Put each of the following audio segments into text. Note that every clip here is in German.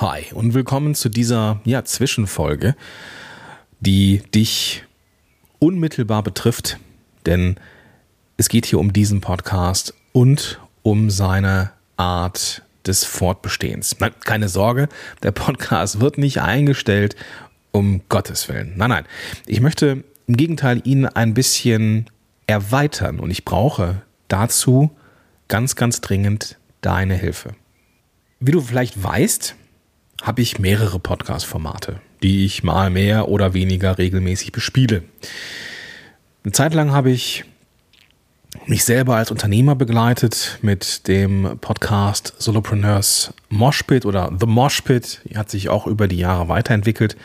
Hi und willkommen zu dieser ja, Zwischenfolge, die dich unmittelbar betrifft, denn es geht hier um diesen Podcast und um seine Art des Fortbestehens. Nein, keine Sorge, der Podcast wird nicht eingestellt, um Gottes Willen. Nein, nein. Ich möchte im Gegenteil ihn ein bisschen erweitern und ich brauche dazu ganz, ganz dringend deine Hilfe. Wie du vielleicht weißt, habe ich mehrere Podcast-Formate, die ich mal mehr oder weniger regelmäßig bespiele. Eine Zeit lang habe ich mich selber als Unternehmer begleitet mit dem Podcast Solopreneurs Moshpit oder The Moshpit. Hat sich auch über die Jahre weiterentwickelt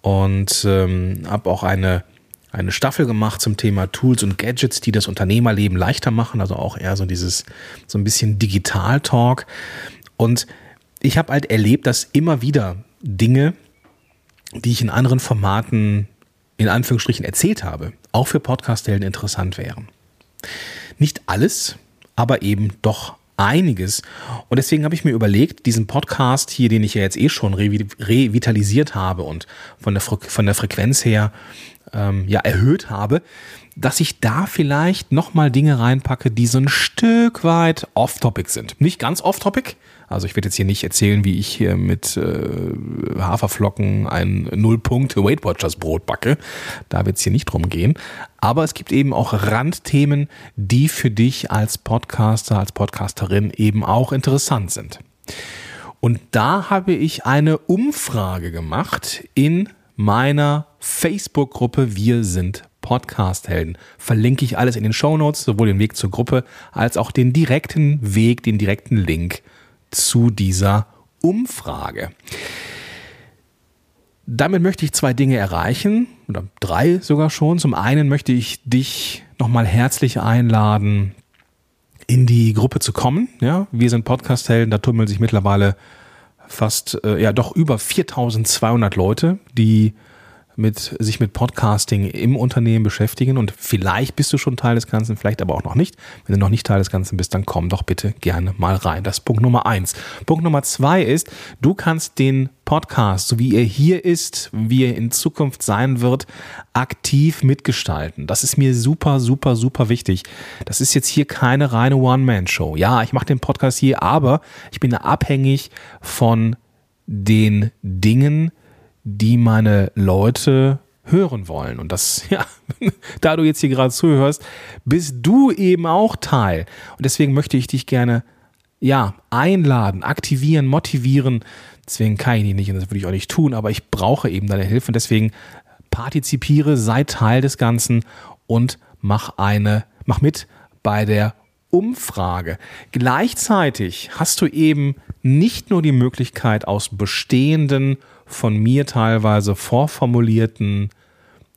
und ähm, habe auch eine, eine Staffel gemacht zum Thema Tools und Gadgets, die das Unternehmerleben leichter machen. Also auch eher so dieses, so ein bisschen Digital-Talk. Und ich habe halt erlebt, dass immer wieder Dinge, die ich in anderen Formaten in Anführungsstrichen erzählt habe, auch für Podcast-Helden interessant wären. Nicht alles, aber eben doch einiges. Und deswegen habe ich mir überlegt, diesen Podcast hier, den ich ja jetzt eh schon revitalisiert habe und von der, von der Frequenz her ähm, ja erhöht habe, dass ich da vielleicht nochmal Dinge reinpacke, die so ein Stück weit off-topic sind. Nicht ganz off-topic, also ich werde jetzt hier nicht erzählen, wie ich hier mit äh, Haferflocken ein Nullpunkt Weight Watchers Brot backe. Da wird es hier nicht drum gehen. Aber es gibt eben auch Randthemen, die für dich als Podcaster, als Podcasterin eben auch interessant sind. Und da habe ich eine Umfrage gemacht in meiner Facebook-Gruppe Wir sind Podcast-Helden. Verlinke ich alles in den Show Notes, sowohl den Weg zur Gruppe als auch den direkten Weg, den direkten Link zu dieser Umfrage. Damit möchte ich zwei Dinge erreichen, oder drei sogar schon. Zum einen möchte ich dich nochmal herzlich einladen, in die Gruppe zu kommen. Ja, wir sind Podcast-Helden, da tummeln sich mittlerweile fast, äh, ja, doch über 4200 Leute, die mit, sich mit Podcasting im Unternehmen beschäftigen und vielleicht bist du schon Teil des Ganzen, vielleicht aber auch noch nicht. Wenn du noch nicht Teil des Ganzen bist, dann komm doch bitte gerne mal rein. Das ist Punkt Nummer eins. Punkt Nummer zwei ist, du kannst den Podcast, so wie er hier ist, wie er in Zukunft sein wird, aktiv mitgestalten. Das ist mir super, super, super wichtig. Das ist jetzt hier keine reine One-Man-Show. Ja, ich mache den Podcast hier, aber ich bin abhängig von den Dingen, die meine Leute hören wollen. Und das, ja, da du jetzt hier gerade zuhörst, bist du eben auch Teil. Und deswegen möchte ich dich gerne, ja, einladen, aktivieren, motivieren. Deswegen kann ich nicht und das würde ich auch nicht tun, aber ich brauche eben deine Hilfe. Und deswegen partizipiere, sei Teil des Ganzen und mach eine, mach mit bei der Umfrage. Gleichzeitig hast du eben nicht nur die Möglichkeit aus bestehenden von mir teilweise vorformulierten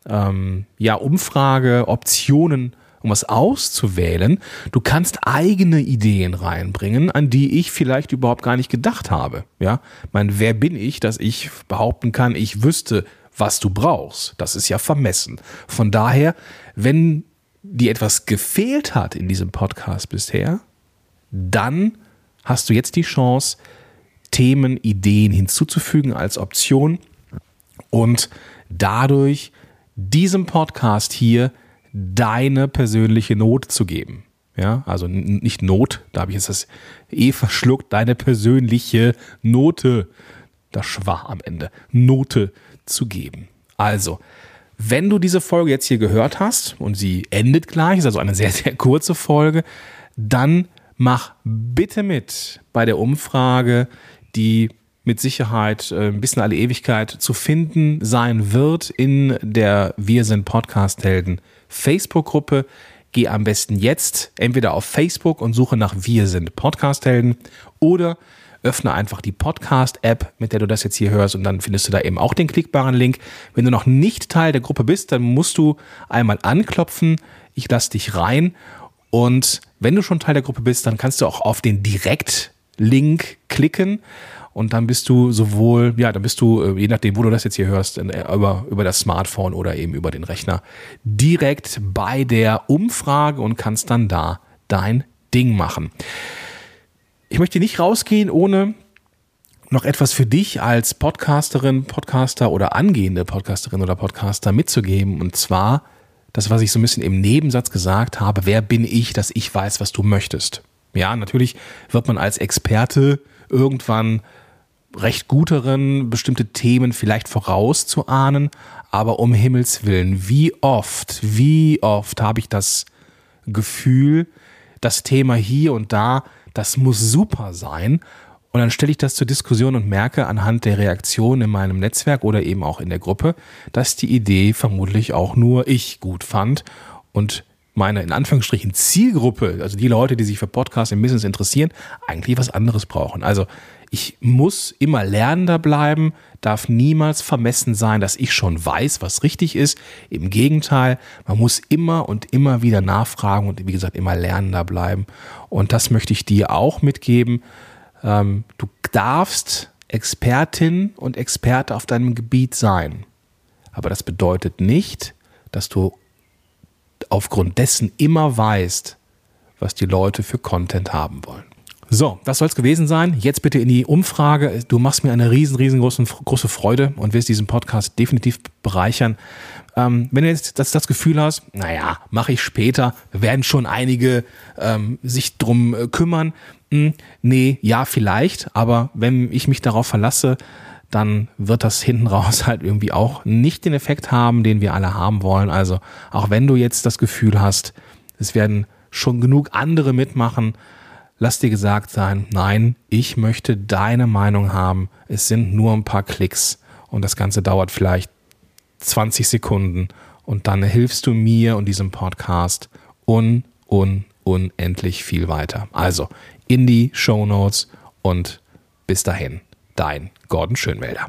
ähm, ja, Umfrage, Optionen, um was auszuwählen. Du kannst eigene Ideen reinbringen, an die ich vielleicht überhaupt gar nicht gedacht habe. Ja, ich meine, wer bin ich, dass ich behaupten kann, ich wüsste, was du brauchst? Das ist ja vermessen. Von daher, wenn dir etwas gefehlt hat in diesem Podcast bisher, dann hast du jetzt die Chance, Themen, Ideen hinzuzufügen als Option und dadurch diesem Podcast hier deine persönliche Note zu geben. Ja, also nicht Not, da habe ich jetzt das eh verschluckt, deine persönliche Note, das Schwach am Ende, Note zu geben. Also, wenn du diese Folge jetzt hier gehört hast und sie endet gleich, ist also eine sehr, sehr kurze Folge, dann mach bitte mit bei der Umfrage, die mit Sicherheit äh, ein bisschen alle Ewigkeit zu finden sein wird in der Wir sind Podcast-Helden Facebook-Gruppe. Geh am besten jetzt entweder auf Facebook und suche nach Wir sind Podcast-Helden oder öffne einfach die Podcast-App, mit der du das jetzt hier hörst und dann findest du da eben auch den klickbaren Link. Wenn du noch nicht Teil der Gruppe bist, dann musst du einmal anklopfen. Ich lasse dich rein und wenn du schon Teil der Gruppe bist, dann kannst du auch auf den Direkt Link klicken und dann bist du sowohl, ja, dann bist du, äh, je nachdem, wo du das jetzt hier hörst, über, über das Smartphone oder eben über den Rechner, direkt bei der Umfrage und kannst dann da dein Ding machen. Ich möchte nicht rausgehen, ohne noch etwas für dich als Podcasterin, Podcaster oder angehende Podcasterin oder Podcaster mitzugeben. Und zwar das, was ich so ein bisschen im Nebensatz gesagt habe. Wer bin ich, dass ich weiß, was du möchtest? Ja, natürlich wird man als Experte irgendwann recht gut darin, bestimmte Themen vielleicht vorauszuahnen. Aber um Himmels Willen, wie oft, wie oft habe ich das Gefühl, das Thema hier und da, das muss super sein. Und dann stelle ich das zur Diskussion und merke anhand der Reaktion in meinem Netzwerk oder eben auch in der Gruppe, dass die Idee vermutlich auch nur ich gut fand und meine in Anführungsstrichen Zielgruppe, also die Leute, die sich für Podcasts im Business interessieren, eigentlich was anderes brauchen. Also ich muss immer lernender bleiben, darf niemals vermessen sein, dass ich schon weiß, was richtig ist. Im Gegenteil, man muss immer und immer wieder nachfragen und wie gesagt immer lernender bleiben. Und das möchte ich dir auch mitgeben. Ähm, du darfst Expertin und Experte auf deinem Gebiet sein. Aber das bedeutet nicht, dass du aufgrund dessen immer weißt, was die Leute für Content haben wollen. So, das soll es gewesen sein. Jetzt bitte in die Umfrage. Du machst mir eine riesen, riesengroße große Freude und wirst diesen Podcast definitiv bereichern. Ähm, wenn du jetzt das, das Gefühl hast, naja, mache ich später, werden schon einige ähm, sich drum äh, kümmern. Hm, nee, ja, vielleicht, aber wenn ich mich darauf verlasse, dann wird das hinten raus halt irgendwie auch nicht den Effekt haben, den wir alle haben wollen. Also auch wenn du jetzt das Gefühl hast, es werden schon genug andere mitmachen, lass dir gesagt sein, nein, ich möchte deine Meinung haben. Es sind nur ein paar Klicks und das Ganze dauert vielleicht 20 Sekunden und dann hilfst du mir und diesem Podcast un, un, unendlich viel weiter. Also in die Show Notes und bis dahin, dein Gordon Schönwälder.